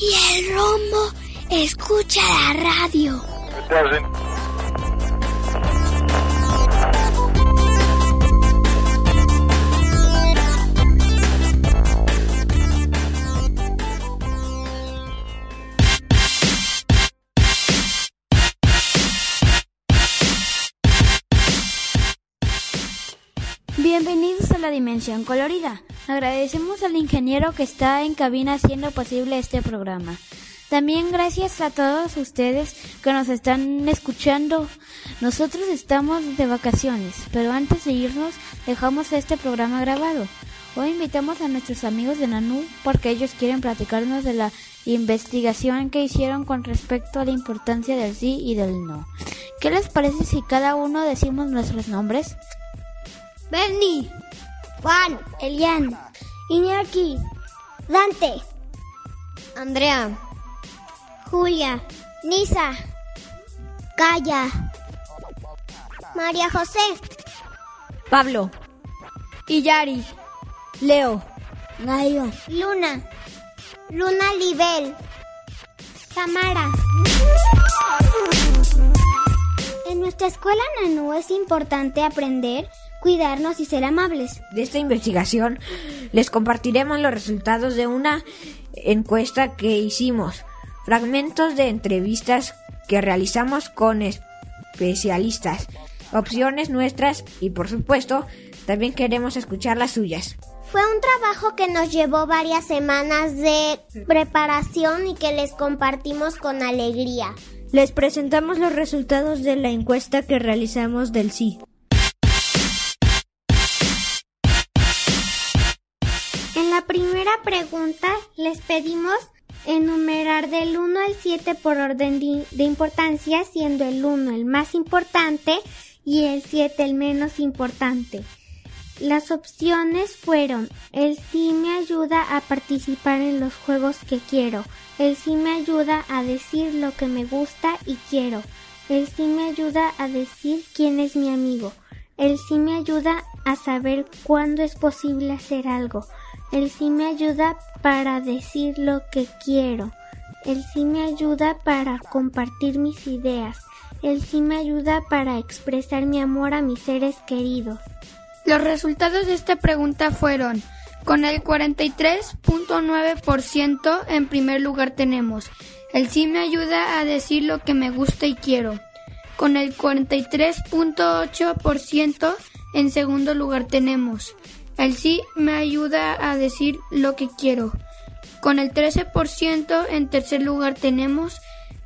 Y el rombo escucha la radio. Bienvenidos la Dimensión Colorida. Agradecemos al ingeniero que está en cabina haciendo posible este programa. También gracias a todos ustedes que nos están escuchando. Nosotros estamos de vacaciones, pero antes de irnos dejamos este programa grabado. Hoy invitamos a nuestros amigos de Nanú porque ellos quieren platicarnos de la investigación que hicieron con respecto a la importancia del sí y del no. ¿Qué les parece si cada uno decimos nuestros nombres? Bernie, Juan, Elian, Iñaki, Dante, Andrea, Julia, Nisa, Calla, María José, Pablo, Iyari, Leo, Gallo, Luna, Luna Libel, Samara. En nuestra escuela Nanú es importante aprender cuidarnos y ser amables. De esta investigación les compartiremos los resultados de una encuesta que hicimos, fragmentos de entrevistas que realizamos con especialistas, opciones nuestras y por supuesto también queremos escuchar las suyas. Fue un trabajo que nos llevó varias semanas de preparación y que les compartimos con alegría. Les presentamos los resultados de la encuesta que realizamos del sí. En la primera pregunta les pedimos enumerar del 1 al 7 por orden de, importancia, siendo el 1 el más importante y el 7 el menos importante. Las opciones fueron el sí me ayuda a participar en los juegos que quiero, el sí me ayuda a decir lo que me gusta y quiero, el sí me ayuda a decir quién es mi amigo, el sí me ayuda a saber cuándo es posible hacer algo, el sí me ayuda para decir lo que quiero. El sí me ayuda para compartir mis ideas. El sí me ayuda para expresar mi amor a mis seres queridos. Los resultados de esta pregunta fueron, con el 43.9% en primer lugar tenemos, el sí me ayuda a decir lo que me gusta y quiero. Con el 43.8% en segundo lugar tenemos, el sí me ayuda a decir lo que quiero. Con el 13% en tercer lugar tenemos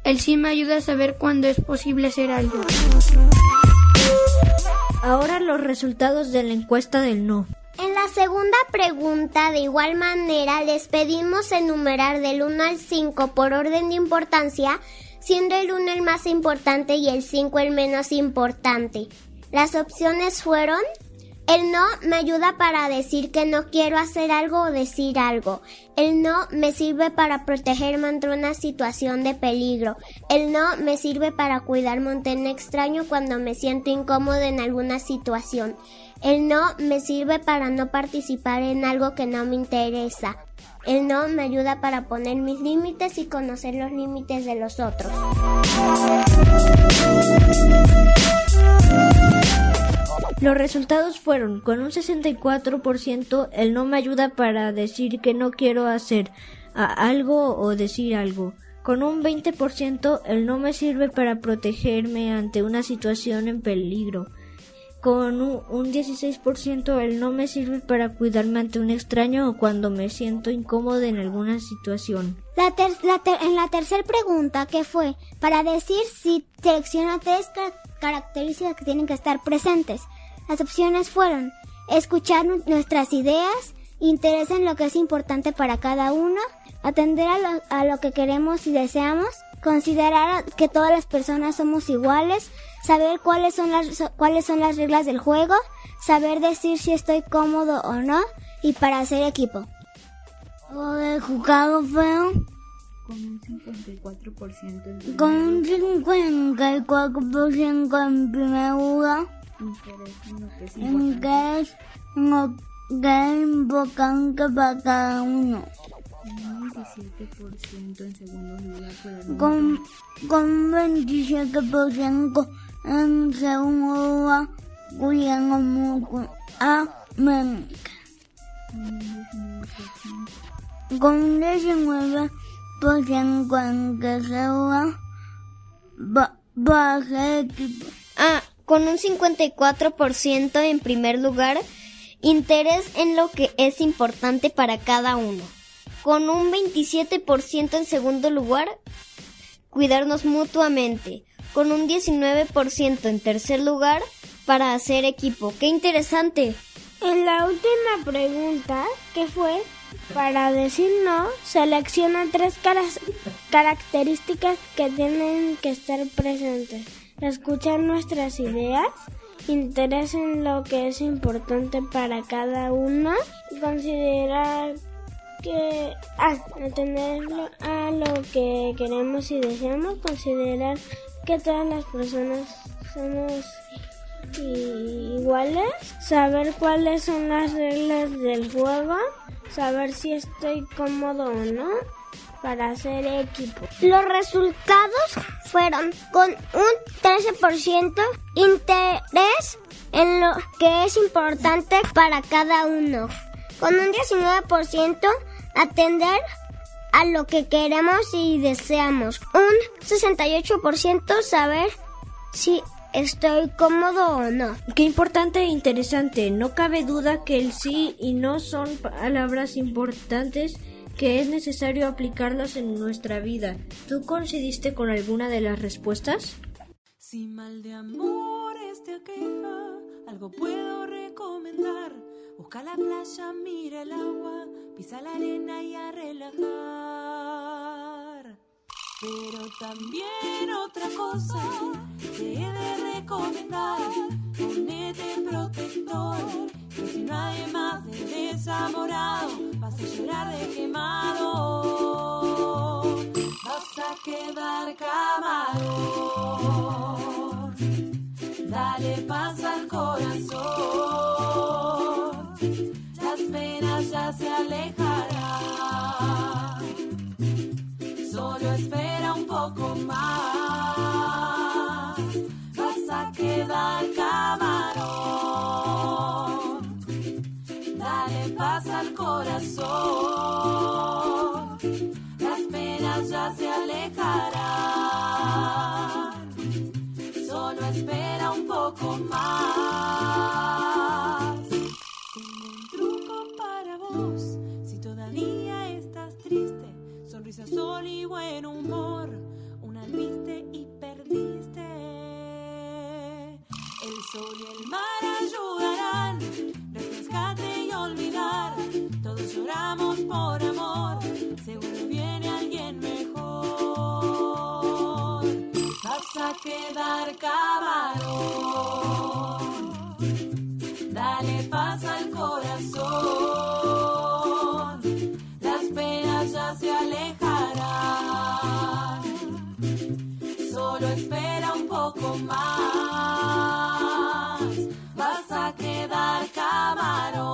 el sí me ayuda a saber cuándo es posible hacer algo. Ahora los resultados de la encuesta del no. En la segunda pregunta, de igual manera, les pedimos enumerar del 1 al 5 por orden de importancia, siendo el 1 el más importante y el 5 el menos importante. Las opciones fueron el no me ayuda para decir que no quiero hacer algo o decir algo. El no me sirve para protegerme ante una situación de peligro. El no me sirve para cuidarme ante un extraño cuando me siento incómodo en alguna situación. El no me sirve para no participar en algo que no me interesa. El no me ayuda para poner mis límites y conocer los límites de los otros. Los resultados fueron, con un 64%, el no me ayuda para decir que no quiero hacer algo o decir algo. Con un 20%, el no me sirve para protegerme ante una situación en peligro. Con un 16%, el no me sirve para cuidarme ante un extraño o cuando me siento incómodo en alguna situación. La en la tercera pregunta, que fue para decir si selecciona tres características que tienen que estar presentes. Las opciones fueron escuchar nuestras ideas, interés en lo que es importante para cada uno, atender a lo, a lo que queremos y deseamos, considerar que todas las personas somos iguales, saber cuáles son las, cuáles son las reglas del juego, saber decir si estoy cómodo o no y para hacer equipo. ¿O jugado feo? Con un 54% Con un 54% en primer lugar. En que es lo que es importante para cada uno. Con un 27% en segundo lugar, mucho a América. Con un 19% en tercer lugar, ser equipo. Ah, con un 54% en primer lugar, interés en lo que es importante para cada uno. Con un 27% en segundo lugar, cuidarnos mutuamente. Con un 19% en tercer lugar, para hacer equipo. ¡Qué interesante! En la última pregunta, que fue para decir no, selecciona tres características que tienen que estar presentes. Escuchar nuestras ideas, interés en lo que es importante para cada uno, considerar que ah, a lo que queremos y deseamos, considerar que todas las personas somos iguales, saber cuáles son las reglas del juego, saber si estoy cómodo o no para hacer equipo. Los resultados fueron con un 13% interés en lo que es importante para cada uno, con un 19% atender a lo que queremos y deseamos, un 68% saber si estoy cómodo o no. Qué importante e interesante. No cabe duda que el sí y no son palabras importantes que es necesario aplicarlas en nuestra vida. ¿Tú coincidiste con alguna de las respuestas? Si mal de amores te aqueja, algo puedo recomendar. Busca la playa, mira el agua, pisa la arena y a relajar. Pero también otra cosa te he de recomendar, ponete protector, si hay más de desamorado, vas a llorar de quemado, vas a quedar camarón, corazón, las penas ya se alejarán, solo espera un poco más. Tengo un truco para vos, si todavía estás triste, sonrisa, sol y buen humor, una viste y perdiste. El sol y el mar ayudarán, refrescate lloramos por amor, seguro viene alguien mejor. Vas a quedar camarón, dale paz al corazón, las penas ya se alejarán, solo espera un poco más, vas a quedar camarón,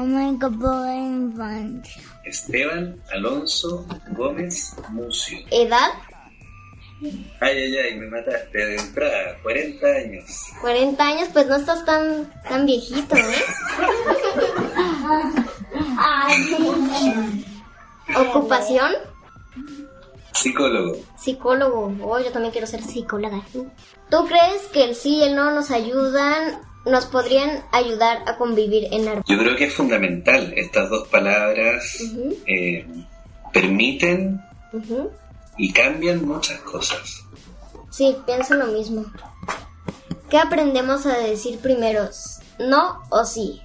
Por la Infancia. Esteban Alonso Gómez Mucio. ¿Edad? Ay, ay, ay, me mataste de entrada, 40 años. 40 años, pues no estás tan, tan viejito, ¿eh? ¿Ocupación? Psicólogo. Psicólogo. Oh, yo también quiero ser psicóloga. ¿Tú crees que el sí y el no nos ayudan, nos podrían ayudar a convivir en armonía? Yo creo que es fundamental. Estas dos palabras eh, permiten y cambian muchas cosas. Sí, pienso lo mismo. ¿Qué aprendemos a decir primero? ¿No o sí?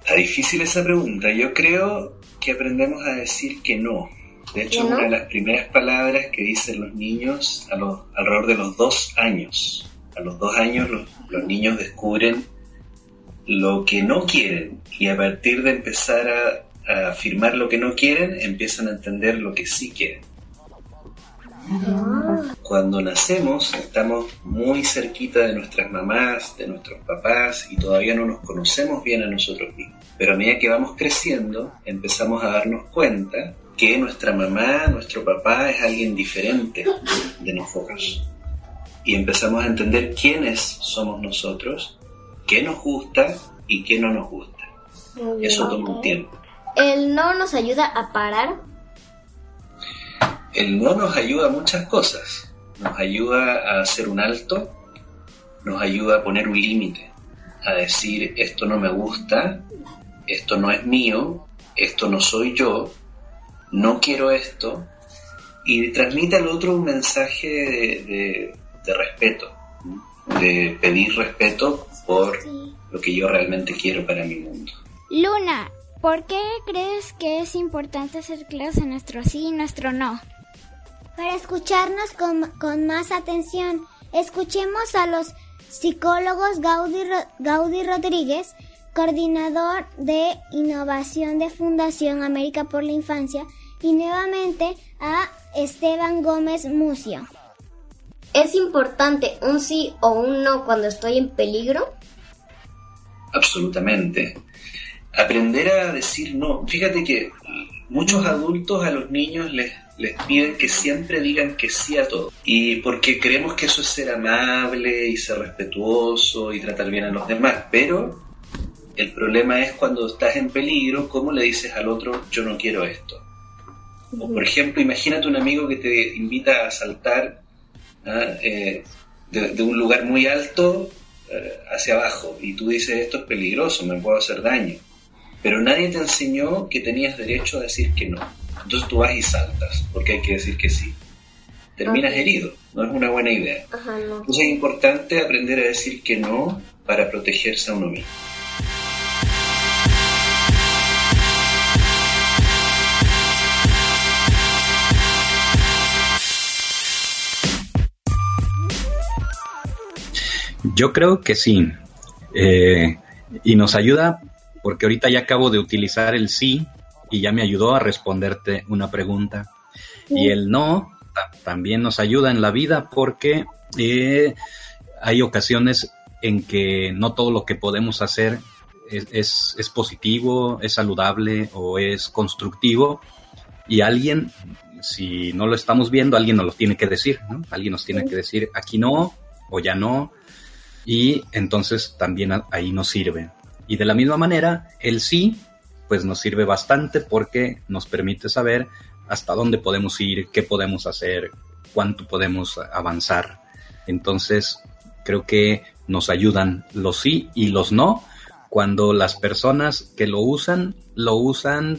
Está difícil esa pregunta. Yo creo que aprendemos a decir que no. De hecho, ¿Que no? una de las primeras palabras que dicen los niños a los, alrededor de los dos años. A los dos años los, niños descubren lo que no quieren y a partir de empezar a, a afirmar lo que no quieren, empiezan a entender lo que sí quieren. Cuando nacemos estamos muy cerquita de nuestras mamás, de nuestros papás y todavía no nos conocemos bien a nosotros mismos. Pero a medida que vamos creciendo empezamos a darnos cuenta que nuestra mamá, nuestro papá es alguien diferente de nosotros. Y empezamos a entender quiénes somos nosotros, qué nos gusta y qué no nos gusta. Muy bien. Eso toma un tiempo. ¿El no nos ayuda a parar? El no nos ayuda a muchas cosas. Nos ayuda a hacer un alto, nos ayuda a poner un límite, a decir esto no me gusta, esto no es mío, esto no soy yo, no quiero esto, y transmite al otro un mensaje de, de- de respeto, de pedir respeto por lo que yo realmente quiero para mi mundo. Luna, ¿por qué crees que es importante hacer clases en nuestro sí y nuestro no? Para escucharnos con, con más atención, escuchemos a los psicólogos Gaudí, Gaudí Rodríguez, coordinador de innovación de Fundación América por la Infancia, y nuevamente a Esteban Gómez Mucio. ¿Es importante un sí o un no cuando estoy en peligro? Absolutamente. Aprender a decir no. Fíjate que muchos adultos a los niños les, les piden que siempre digan que sí a todo. Y porque creemos que eso es ser amable y ser respetuoso y tratar bien a los demás. Pero el problema es cuando estás en peligro, ¿cómo le dices al otro yo no quiero esto? O por ejemplo, imagínate un amigo que te invita a saltar. Eh, de, de un lugar muy alto eh, hacia abajo y tú dices esto es peligroso, me puedo hacer daño. Pero nadie te enseñó que tenías derecho a decir que no. Entonces tú vas y saltas, porque hay que decir que sí. Terminas herido, no es una buena idea. Ajá, no. Entonces es importante aprender a decir que no para protegerse a uno mismo. Yo creo que sí. Eh, y nos ayuda porque ahorita ya acabo de utilizar el sí y ya me ayudó a responderte una pregunta. Y el no ta- también nos ayuda en la vida porque eh, hay ocasiones en que no todo lo que podemos hacer es, es, es positivo, es saludable o es constructivo. Y alguien, si no lo estamos viendo, alguien nos lo tiene que decir, ¿no? Alguien nos tiene que decir, aquí no, o ya no, y entonces también ahí nos sirve. Y de la misma manera, el sí, pues nos sirve bastante porque nos permite saber hasta dónde podemos ir, qué podemos hacer, cuánto podemos avanzar. Entonces, creo que nos ayudan los sí y los no cuando las personas que lo usan, lo usan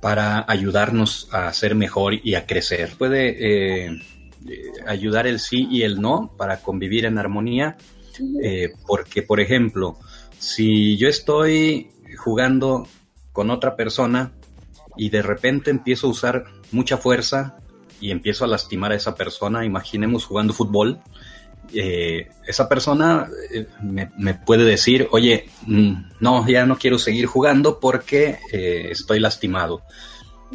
para ayudarnos a ser mejor y a crecer. Puede eh, eh, ayudar el sí y el no para convivir en armonía, eh, porque, por ejemplo, si yo estoy jugando con otra persona y de repente empiezo a usar mucha fuerza y empiezo a lastimar a esa persona, imaginemos jugando fútbol, eh, esa persona eh, me, puede decir, oye, mm, no, ya no quiero seguir jugando porque estoy lastimado.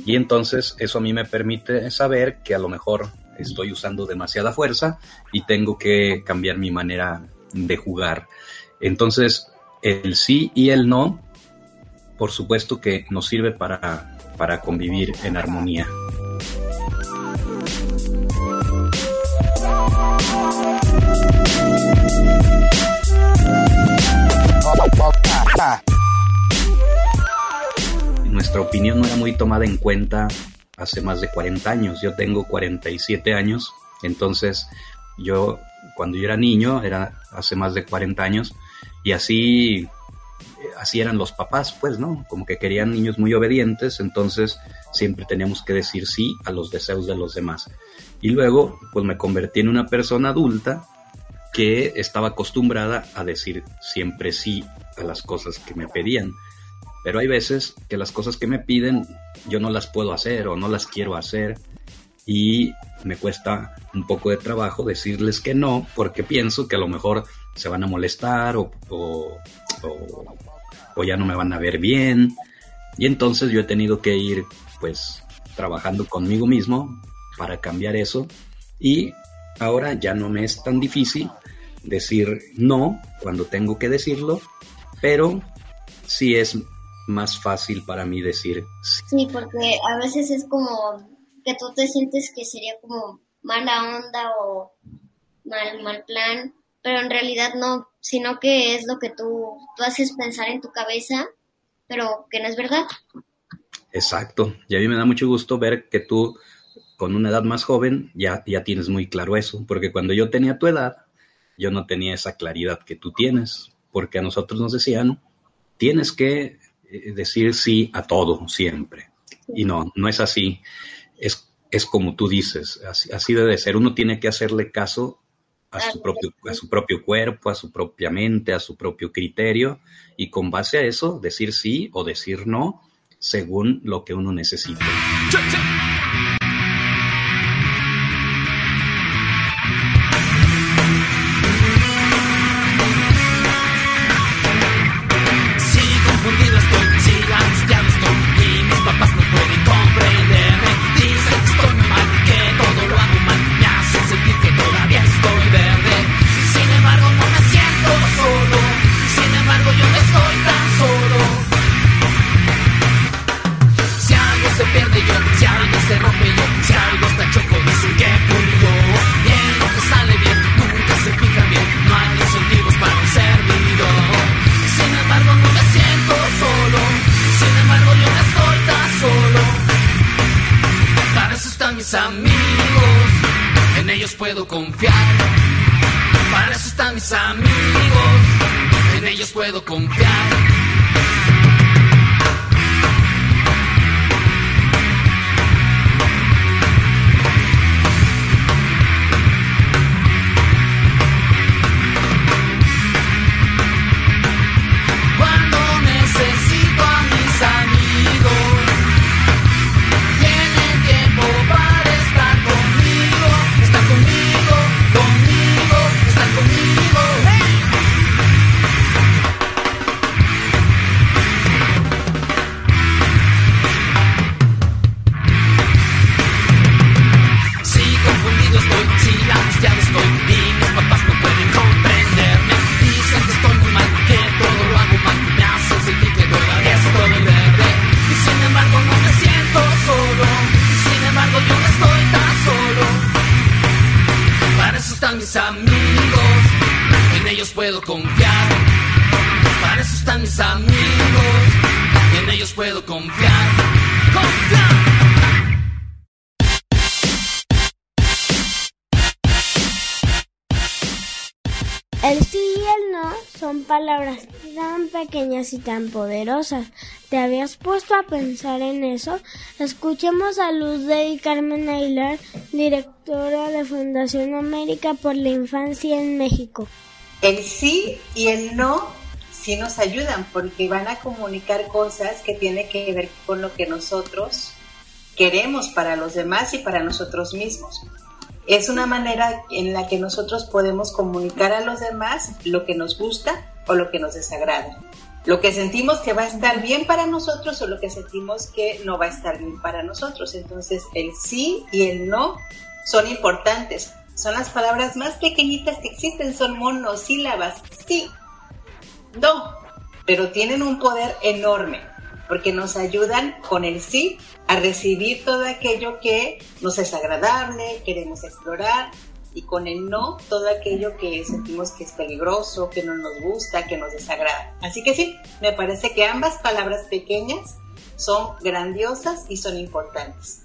Y entonces eso a mí me permite saber que a lo mejor estoy usando demasiada fuerza y tengo que cambiar mi manera de jugar. Entonces, el sí y el no por supuesto que nos sirve para, para convivir en armonía. Nuestra opinión no era muy tomada en cuenta hace más de 40 años. Yo tengo 47 años, entonces yo cuando yo era niño, era hace más de 40 años, y así así eran los papás, pues, ¿no? Como que querían niños muy obedientes, entonces siempre teníamos que decir sí a los deseos de los demás. Y luego, pues me convertí en una persona adulta que estaba acostumbrada a decir siempre sí a las cosas que me pedían. Pero hay veces que las cosas que me piden yo no las puedo hacer o no las quiero hacer y me cuesta un poco de trabajo decirles que no porque pienso que a lo mejor se van a molestar o, o, o, ya no me van a ver bien y entonces yo he tenido que ir pues trabajando conmigo mismo para cambiar eso y ahora ya no me es tan difícil decir no cuando tengo que decirlo, pero sí es más fácil para mí decir sí. Sí, porque a veces es como que tú te sientes que sería como mala onda o mal, mal plan, pero en realidad no, sino que es lo que tú, tú haces pensar en tu cabeza, pero que no es verdad. Exacto, y a mí me da mucho gusto ver que tú con una edad más joven ya, ya tienes muy claro eso, porque cuando yo tenía tu edad, yo no tenía esa claridad que tú tienes, porque a nosotros nos decían, tienes que eh, decir sí a todo siempre. Y no, no es así. Es, es como tú dices, así, así debe ser. Uno tiene que hacerle caso a su, propio, a su propio cuerpo, a su propia mente, a su propio criterio, y con base a eso decir sí o decir no según lo que uno necesite. mis amigos, en ellos puedo confiar. Para eso están mis amigos, en ellos puedo confiar. Y tan poderosas. ¿Te habías puesto a pensar en eso? Escuchemos a Luz de Carmen Aguilar, directora de Fundación América por la Infancia en México. El sí y el no sí nos ayudan porque van a comunicar cosas que tienen que ver con lo que nosotros queremos para los demás y para nosotros mismos. Es una manera en la que nosotros podemos comunicar a los demás lo que nos gusta o lo que nos desagrada lo que sentimos que va a estar bien para nosotros o lo que sentimos que no va a estar bien para nosotros. Entonces el sí y el no son importantes. Son las palabras más pequeñitas que existen, son monosílabas. Sí, no, pero tienen un poder enorme. porque nos ayudan con el sí a recibir todo aquello que nos es agradable, queremos explorar, y con el no todo aquello que sentimos que es peligroso, que no nos gusta, que nos desagrada. Así que sí, me parece que ambas palabras pequeñas son grandiosas y son importantes.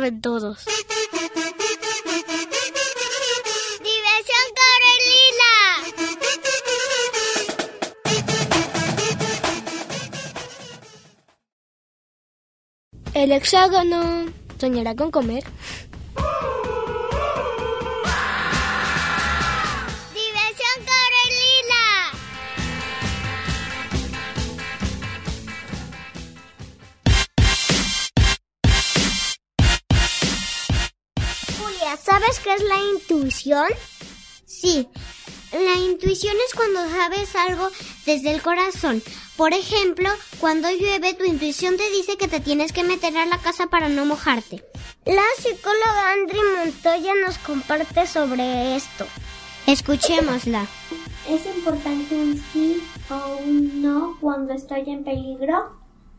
Caben todos. ¡Diversión Corelila! El hexágono soñará con comer. Intuición? Sí, la intuición es cuando sabes algo desde el corazón. Por ejemplo, cuando llueve, tu intuición te dice que te tienes que meter a la casa para no mojarte. La psicóloga Andri Montoya nos comparte sobre esto. Escuchémosla. ¿Es importante un sí o un no cuando estoy en peligro?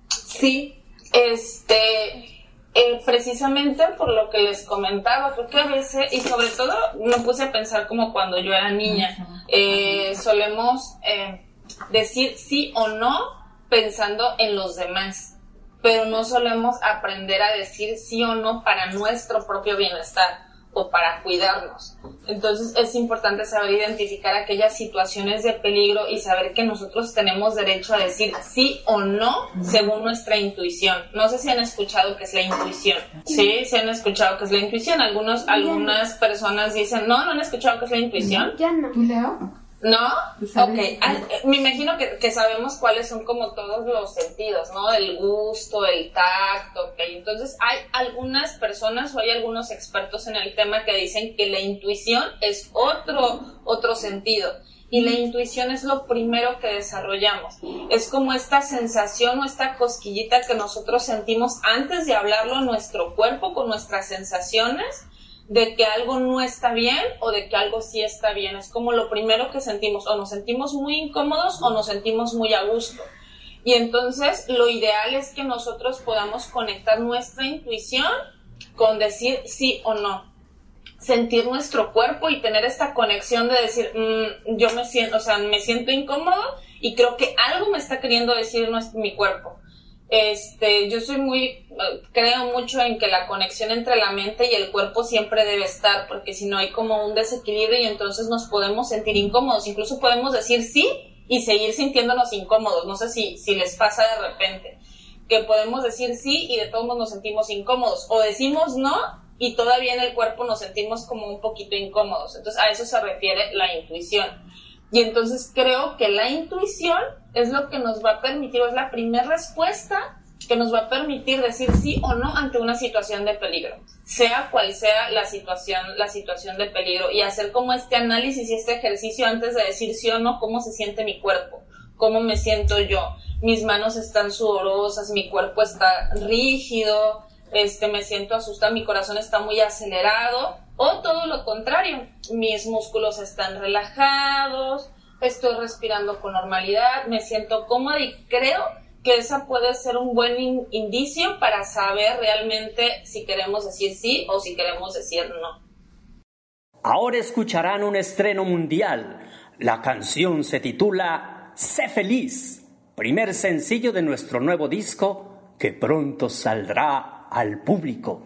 Sí, este, eh, precisamente por lo que les comentaba, porque a veces, y sobre todo me puse a pensar como cuando yo era niña, eh, solemos eh, decir sí o no pensando en los demás, pero no solemos aprender a decir sí o no para nuestro propio bienestar o para cuidarnos. Entonces es importante saber identificar aquellas situaciones de peligro y saber que nosotros tenemos derecho a decir sí o no según nuestra intuición. No sé si han escuchado qué es la intuición. Sí, si han escuchado qué es la intuición. Algunos, algunas personas dicen, no, no han escuchado qué es la intuición. Yo no. ¿No? Ok, ah, eh, me imagino que, que sabemos cuáles son como todos los sentidos, ¿no? El gusto, el tacto, ok. Entonces hay algunas personas o hay algunos expertos en el tema que dicen que la intuición es otro, otro sentido. Y la intuición es lo primero que desarrollamos. Es como esta sensación o esta cosquillita que nosotros sentimos antes de hablarlo a nuestro cuerpo con nuestras sensaciones de que algo no está bien o de que algo sí está bien. Es como lo primero que sentimos, o nos sentimos muy incómodos o nos sentimos muy a gusto. Y entonces lo ideal es que nosotros podamos conectar nuestra intuición con decir sí o no. Sentir nuestro cuerpo y tener esta conexión de decir, mm, yo me siento, o sea, me siento incómodo y creo que algo me está queriendo decir mi cuerpo. Este, yo soy muy, creo mucho en que la conexión entre la mente y el cuerpo siempre debe estar, porque si no hay como un desequilibrio y entonces nos podemos sentir incómodos, incluso podemos decir sí y seguir sintiéndonos incómodos, no sé si, si les pasa de repente, que podemos decir sí y de todos modos nos sentimos incómodos, o decimos no y todavía en el cuerpo nos sentimos como un poquito incómodos, entonces a eso se refiere la intuición. Y entonces creo que la intuición es lo que nos va a permitir, es la primera respuesta que nos va a permitir decir sí o no ante una situación de peligro, sea cual sea la situación, la situación de peligro, y hacer como este análisis y este ejercicio antes de decir sí o no, cómo se siente mi cuerpo, cómo me siento yo, mis manos están sudorosas, mi cuerpo está rígido, este, me siento asustada, mi corazón está muy acelerado, o todo lo contrario, mis músculos están relajados, estoy respirando con normalidad, me siento cómoda y creo que esa puede ser un buen in indicio para saber realmente si queremos decir sí o si queremos decir no. Ahora escucharán un estreno mundial. La canción se titula Sé feliz, primer sencillo de nuestro nuevo disco que pronto saldrá al público.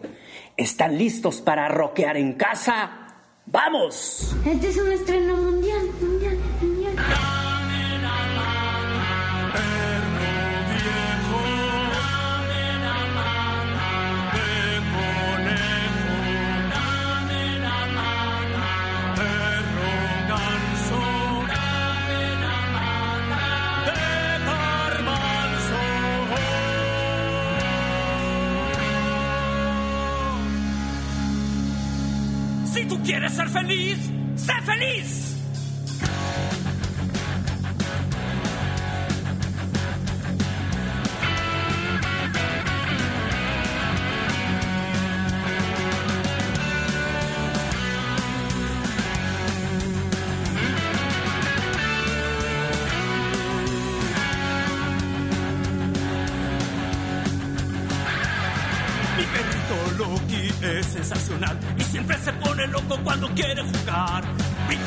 ¿Están listos para rockear en casa? ¡Vamos! Este es un estreno mundial, mundial, mundial. Si tú quieres ser feliz, sé feliz.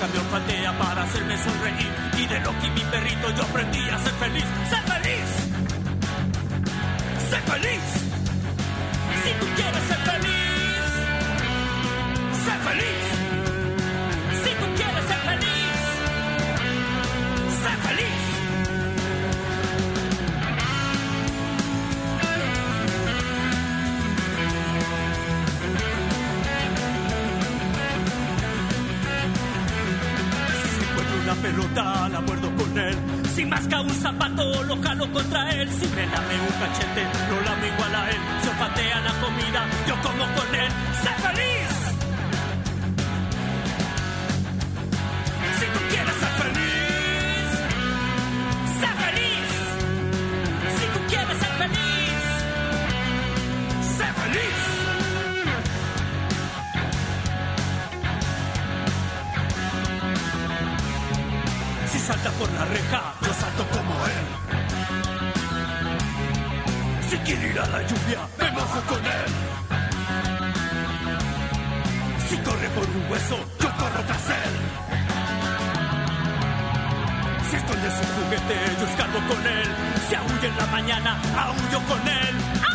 Me olfatea para hacerme sonreír. Y de Loki mi perrito yo aprendí a ser juguete, yo escarbo con él. Si aúlla en la mañana, aullo con él.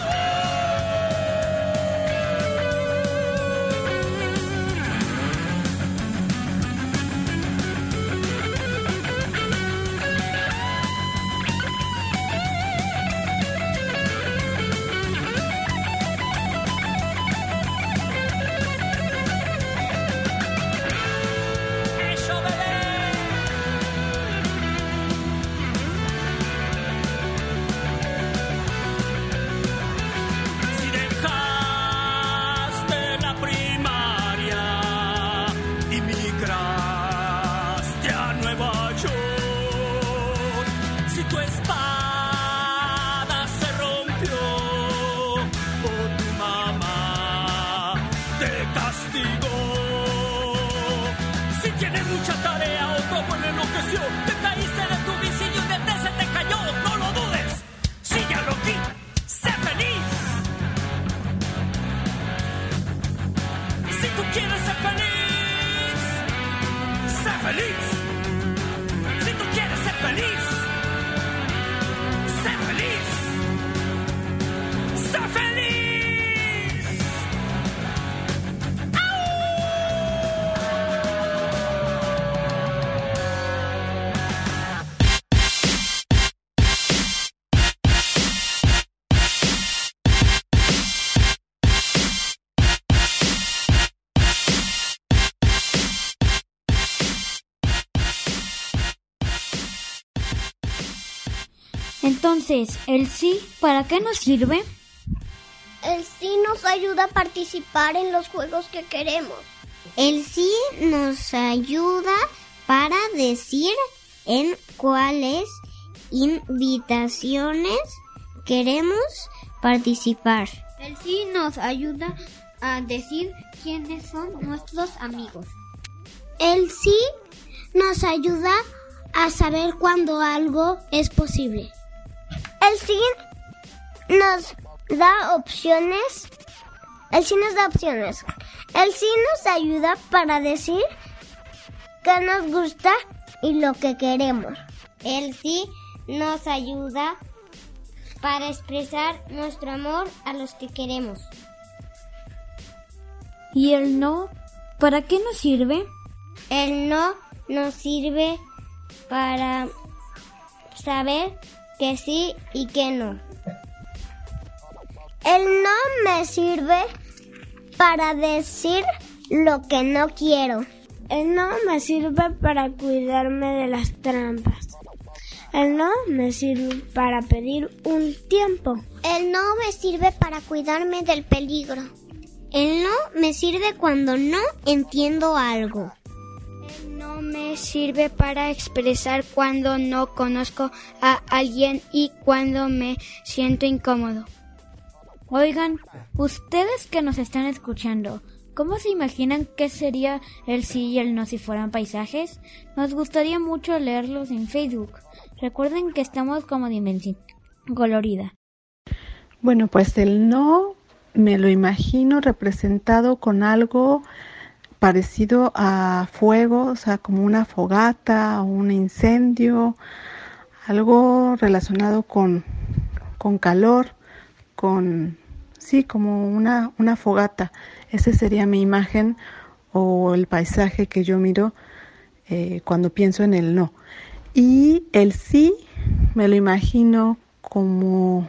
Entonces, ¿el sí para qué nos sirve? El sí nos ayuda a participar en los juegos que queremos. El sí nos ayuda para decir en cuáles invitaciones queremos participar. El sí nos ayuda a decir quiénes son nuestros amigos. El sí nos ayuda a saber cuándo algo es posible. El sí nos da opciones. El sí nos da opciones. El sí nos ayuda para decir qué nos gusta y lo que queremos. El sí nos ayuda para expresar nuestro amor a los que queremos. ¿Y el no para qué nos sirve? El no nos sirve para saber que sí y que no. El no me sirve para decir lo que no quiero. El no me sirve para cuidarme de las trampas. El no me sirve para pedir un tiempo. El no me sirve para cuidarme del peligro. El no me sirve cuando no entiendo algo. No me sirve para expresar cuando no conozco a alguien y cuando me siento incómodo. Oigan, ustedes que nos están escuchando, ¿cómo se imaginan qué sería el sí y el no si fueran paisajes? Nos gustaría mucho leerlos en Facebook. Recuerden que estamos como Dimensión Colorida. Bueno, pues el no me lo imagino representado con algo parecido a fuego, o sea, como una fogata un incendio, algo relacionado con, con calor, con, sí, como una, una fogata. Esa sería mi imagen o el paisaje que yo miro eh, cuando pienso en el no. Y el sí me lo imagino como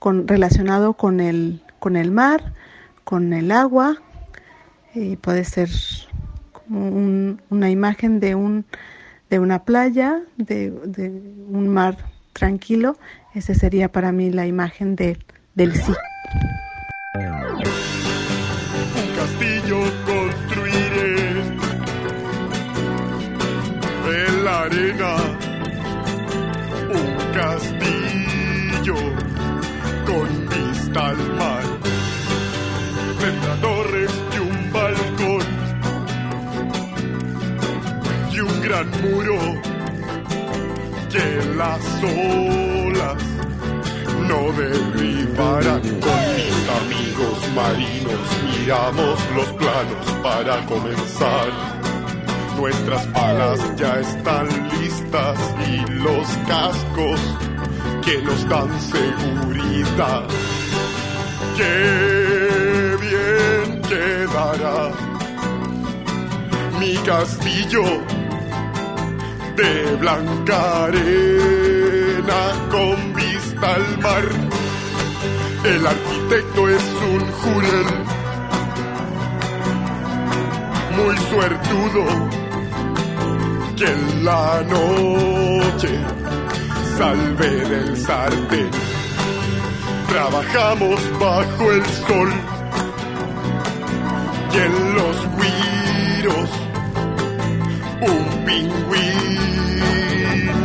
con, relacionado con el, con el mar, con el agua, y puede ser como una imagen de, un, de una playa, de, de un mar tranquilo, esa sería para mí la imagen de, del sí. Un castillo construiré en la arena. Un castillo gran muro que las olas no derribarán. Con mis amigos marinos miramos los planos para comenzar. Nuestras palas ya están listas y los cascos que nos dan seguridad. Qué bien quedará mi castillo de blanca arena con vista al mar. El arquitecto es un jurel muy suertudo que en la noche salve del sartén. Trabajamos bajo el sol y en los guiros un pingüino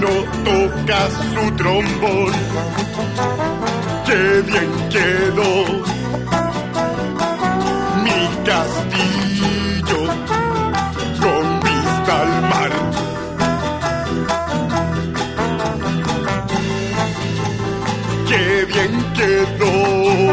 toca su trombón. Qué bien quedó mi castillo con vista al mar. Qué bien quedó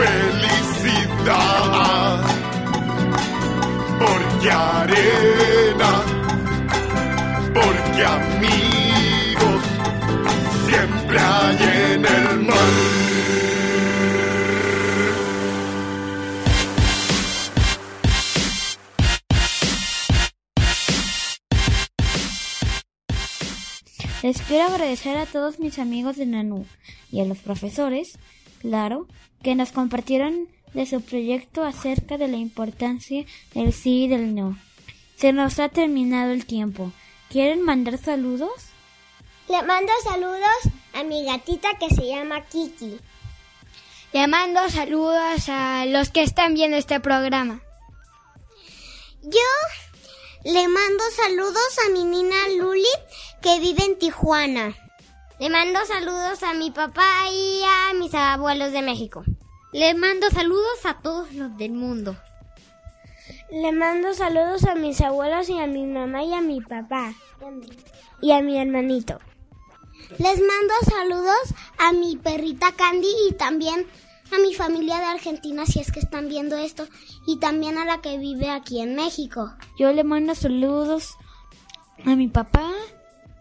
Felicidad! Porque arena, porque amigos siempre hay en el mar. Les quiero agradecer a todos mis amigos de Nanú y a los profesores, claro, que nos compartieron de su proyecto acerca de la importancia del sí y del no. Se nos ha terminado el tiempo. ¿Quieren mandar saludos? Le mando saludos a mi gatita que se llama Kiki. Le mando saludos a los que están viendo este programa. Yo le mando saludos a mi nina Luli que vive en Tijuana. Le mando saludos a mi papá y a mis abuelos de México. Le mando saludos a todos los del mundo. Le mando saludos a mis abuelos y a mi mamá y a mi papá. Y a mi hermanito. Les mando saludos a mi perrita Candy y también a mi familia de Argentina si es que están viendo esto y también a la que vive aquí en México. Yo le mando saludos a mi papá,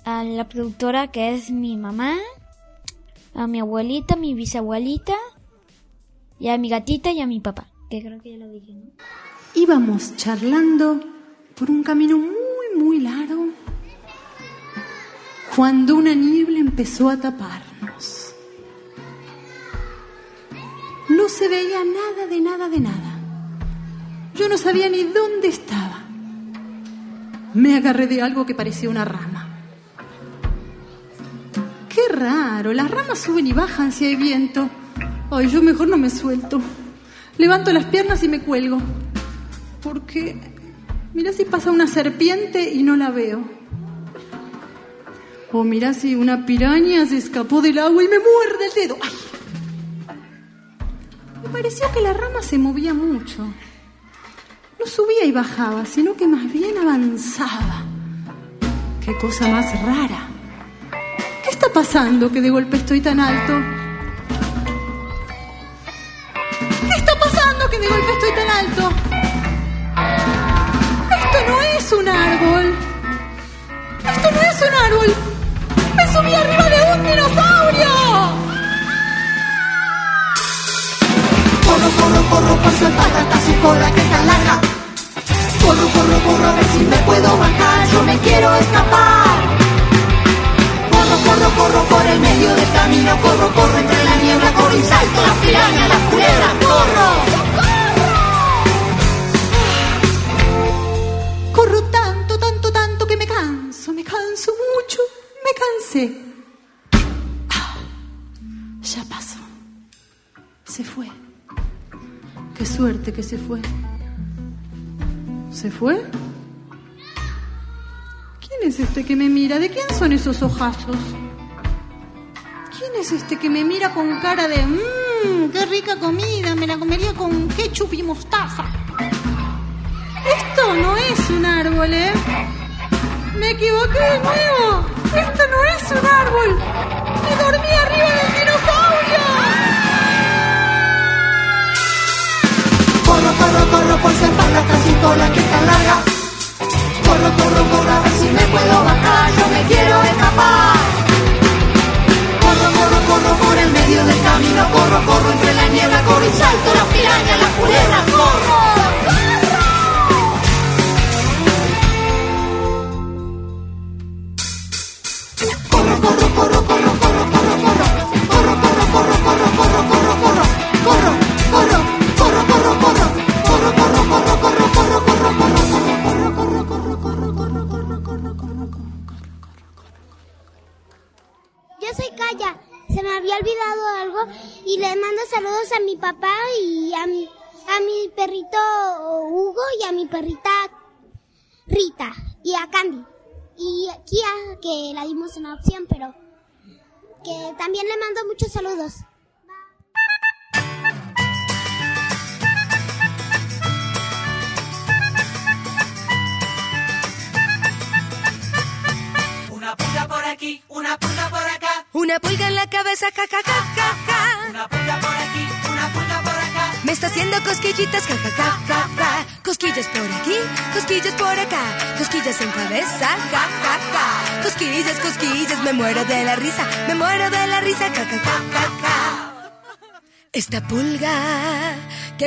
a la productora que es mi mamá, a mi abuelita, mi bisabuelita, y a mi gatita y a mi papá, que creo que ya lo dije, ¿no? Íbamos charlando por un camino muy, muy largo cuando una niebla empezó a taparnos. No se veía nada de nada de nada. Yo no sabía ni dónde estaba. Me agarré de algo que parecía una rama. Qué raro, las ramas suben y bajan si hay viento. Ay, yo mejor no me suelto. Levanto las piernas y me cuelgo. Porque Mira si pasa una serpiente y no la veo. O mira si una piraña se escapó del agua y me muerde el dedo. Me pareció que la rama se movía mucho. No subía y bajaba, sino que más bien avanzaba. Qué cosa más rara. ¿Qué está pasando que de golpe estoy tan alto? ¿Qué está pasando que de golpe estoy tan alto? Esto no es un árbol. Esto no es un árbol. Me subí arriba de un dinosaurio. Corro, corro, corro por su espalda su cola que está larga. Corro, corro, corro a ver si me puedo bajar. Yo me quiero escapar. Corro, corro, por el medio del camino. Corro, corro entre la niebla. Corro y salto las pirañas, las culebras. Corro. Corro tanto, tanto, tanto que me canso, me canso mucho, me cansé. Ah, ya pasó. Se fue. Qué suerte que se fue. ¿Se fue? ¿Quién es este que me mira? ¿De quién son esos ojazos? ¿Quién es este que me mira con cara de mmm, qué rica comida, me la comería con ketchup y mostaza? Esto no es un árbol, ¿eh? Me equivoqué de nuevo. Esto no es un árbol. Me dormí arriba del dinosaurio. Corro, corro, corro por su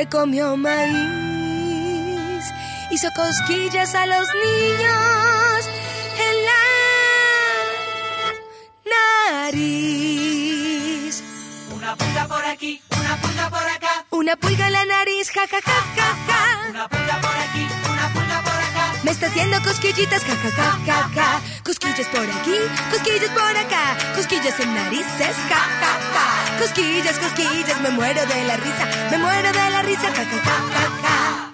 comió maíz hizo cosquillas a los niños en la nariz. Una pulga por aquí, una pulga por acá. Una pulga en la nariz, ja, ja, ja, ja, ja. Una pulga por aquí, una pulga por acá. Me está haciendo cosquillitas, ja, ja, ja, ja, ja. Cosquillas por aquí, cosquillas por acá. Cosquillas en narices, ja, ja, ja. Cosquillas, cosquillas, me muero de la risa. Me muero de la risa, ja, ja, ja, ja.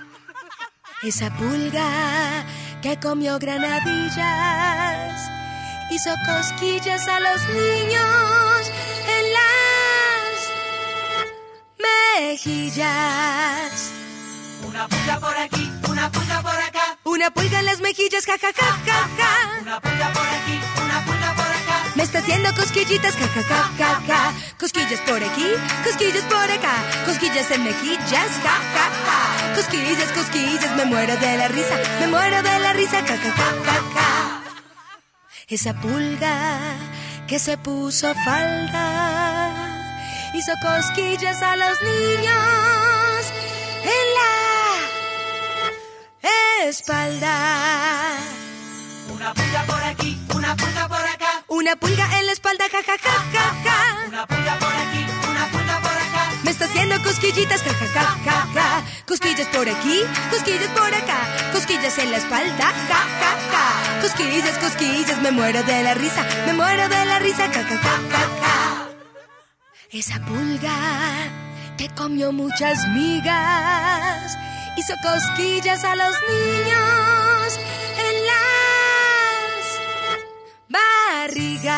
Esa pulga que comió granadillas hizo cosquillas a los niños en las mejillas. Una pulga por aquí, una pulga por acá. Una pulga en las mejillas, ja, ja, ja, ja, ja. Una pulga por aquí, una pulga. Me está haciendo cosquillitas, ja, ja, ja, ja, ja. Cosquillas por aquí, cosquillas por acá. Cosquillas en mejillas, ja, ja, ja. Cosquillas, cosquillas, me muero de la risa. Me muero de la risa, ja, ja, ja, ja, ja. Esa pulga que se puso falda hizo cosquillas a los niños en la espalda. Una pulga por aquí, una pulga por acá. Una pulga en la espalda, ja, ja, ja, ja, ja. Una pulga por aquí, una pulga por acá. Me está haciendo cosquillitas, ja, ja, ja, ja, ja. Cosquillas por aquí, cosquillas por acá. Cosquillas en la espalda, ja, ja, ja. Cosquillas, cosquillas, me muero de la risa. Me muero de la risa, ja, ja, ja, ja, ja. Esa pulga que comió muchas migas hizo cosquillas a los niños en las barrigas.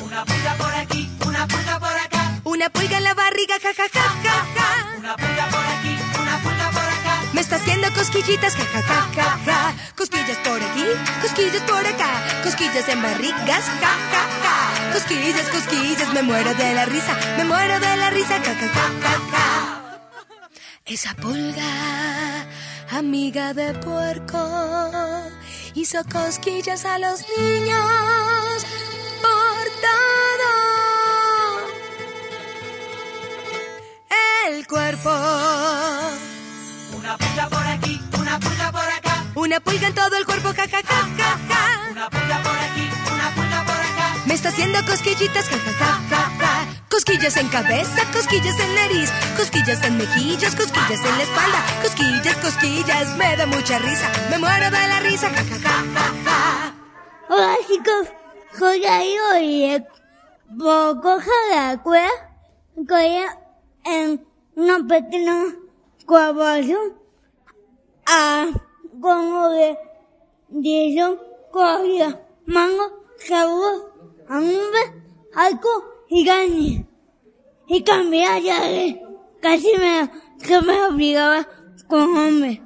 Una pulga por aquí, una pulga por acá. Una pulga en la barriga, ja, ja, ja, ja, ja. Una pulga por aquí, una pulga por acá. Me está haciendo cosquillitas, ja, ja, ja, ja, ja. Cosquillas por aquí, cosquillas por acá. Cosquillas en barrigas, ja, ja, ja. Cosquillas, cosquillas, me muero de la risa, me muero de la risa, ja, ja, ja, ja, ja. Esa pulga, amiga de puerco, hizo cosquillas a los niños por todo el cuerpo. Una pulga por aquí, una pulga por acá. Una pulga en todo el cuerpo, ja, ja, ja, ja, ja. Una pulga por aquí, una pulga por acá. Me está haciendo cosquillitas, ja, ja, ja, ja, ja. Cosquillas en cabeza, cosquillas en nariz, cosquillas en mejillas, cosquillas en la espalda, cosquillas, cosquillas, me da mucha risa, me muero de la risa, ja, ja, ja, ja, ja. Hola chicos, soy Ayo y poco la que en una pequeña grabación a como de dijeron cogía mango, sabor, a nube, algo y gane Y cambié ya de casi me, que me obligaba con hombre.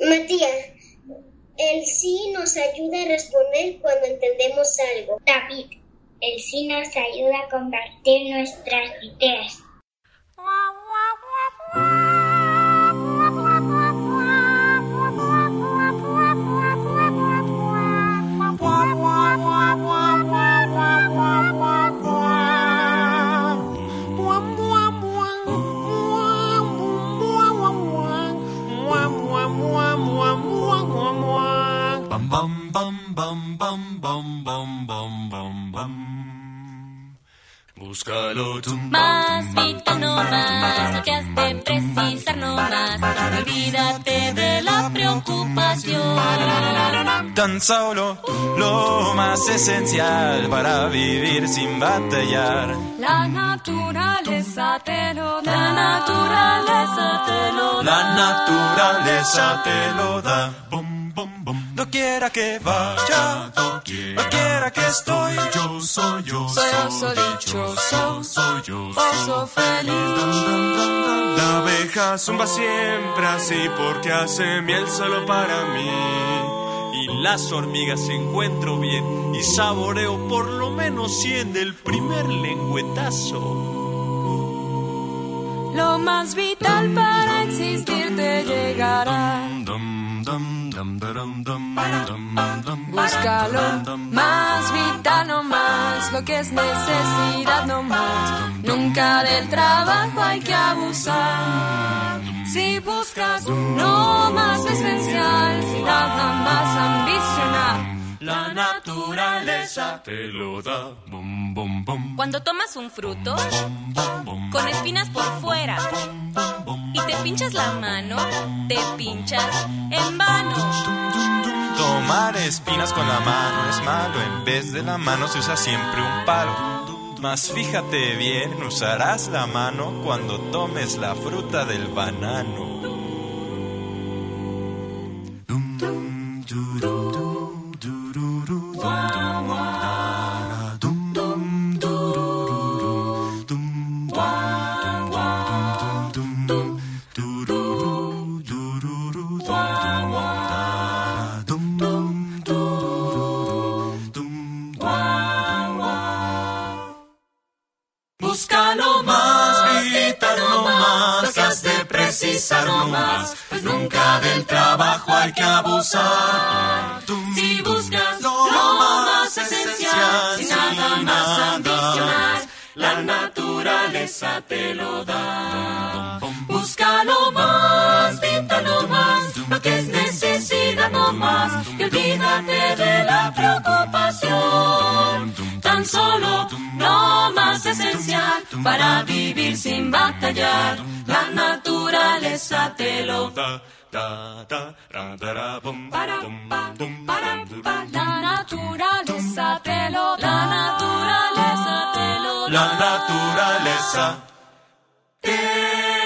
Matías, el sí nos ayuda a responder cuando entendemos algo. David, el sí nos ayuda a compartir nuestras ideas. Bam bam bam bam bam bam bam bam bam. Búscalo tú. Más vital no más, no te has de precisar no más. Olvídate de la preocupación. Tan solo lo más esencial para vivir sin batallar. La naturaleza te lo da. La naturaleza te lo da. La naturaleza te lo da. Bum, bum, bum. quiera que vaya, quiera que estoy, yo soy yo. Soy oso dichoso, soy yo. oso feliz. La abeja zumba siempre así porque hace miel solo para mí. Y las hormigas encuentro bien y saboreo por lo menos 100 del primer lengüetazo. Lo más vital para existir te llegará. Búscalo, más vital no más, lo que es necesidad no más. Nunca del trabajo hay que abusar. Si buscas no más esencial, si nada más ambicionar. La naturaleza te lo da. Cuando tomas un fruto con espinas por fuera pinchas la mano, te pinchas en vano. Tomar espinas con la mano es malo, en vez de la mano se usa siempre un palo. Mas fíjate bien, usarás la mano cuando tomes la fruta del banano. Pues nunca del trabajo hay que abusar. Si buscas lo más esencial, sin nada más ambicionar, la naturaleza te lo da. Busca lo más, vital no más, lo que es necesidad no más, y olvídate de la preocupación. Solo lo más esencial para vivir sin batallar, la naturaleza te lo da. Da, da, da, La naturaleza te lo da. La naturaleza te lo La naturaleza te lo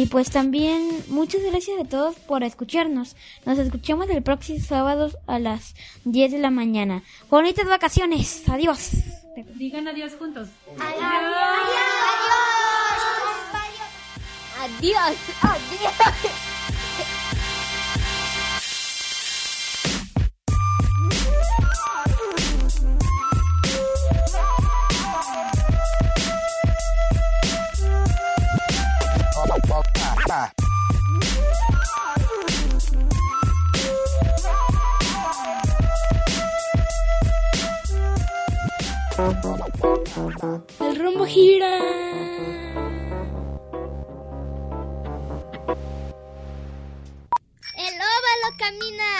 Y pues también muchas gracias a todos por escucharnos. Nos escuchamos el próximo sábado a las 10 de la mañana. Bonitas vacaciones. Adiós. Digan adiós juntos. Adiós, adiós. El rumbo gira. El óvalo camina.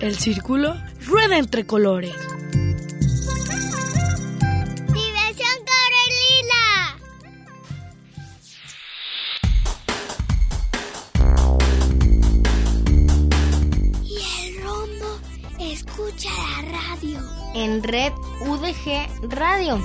El círculo rueda entre colores. En Red UDG Radio.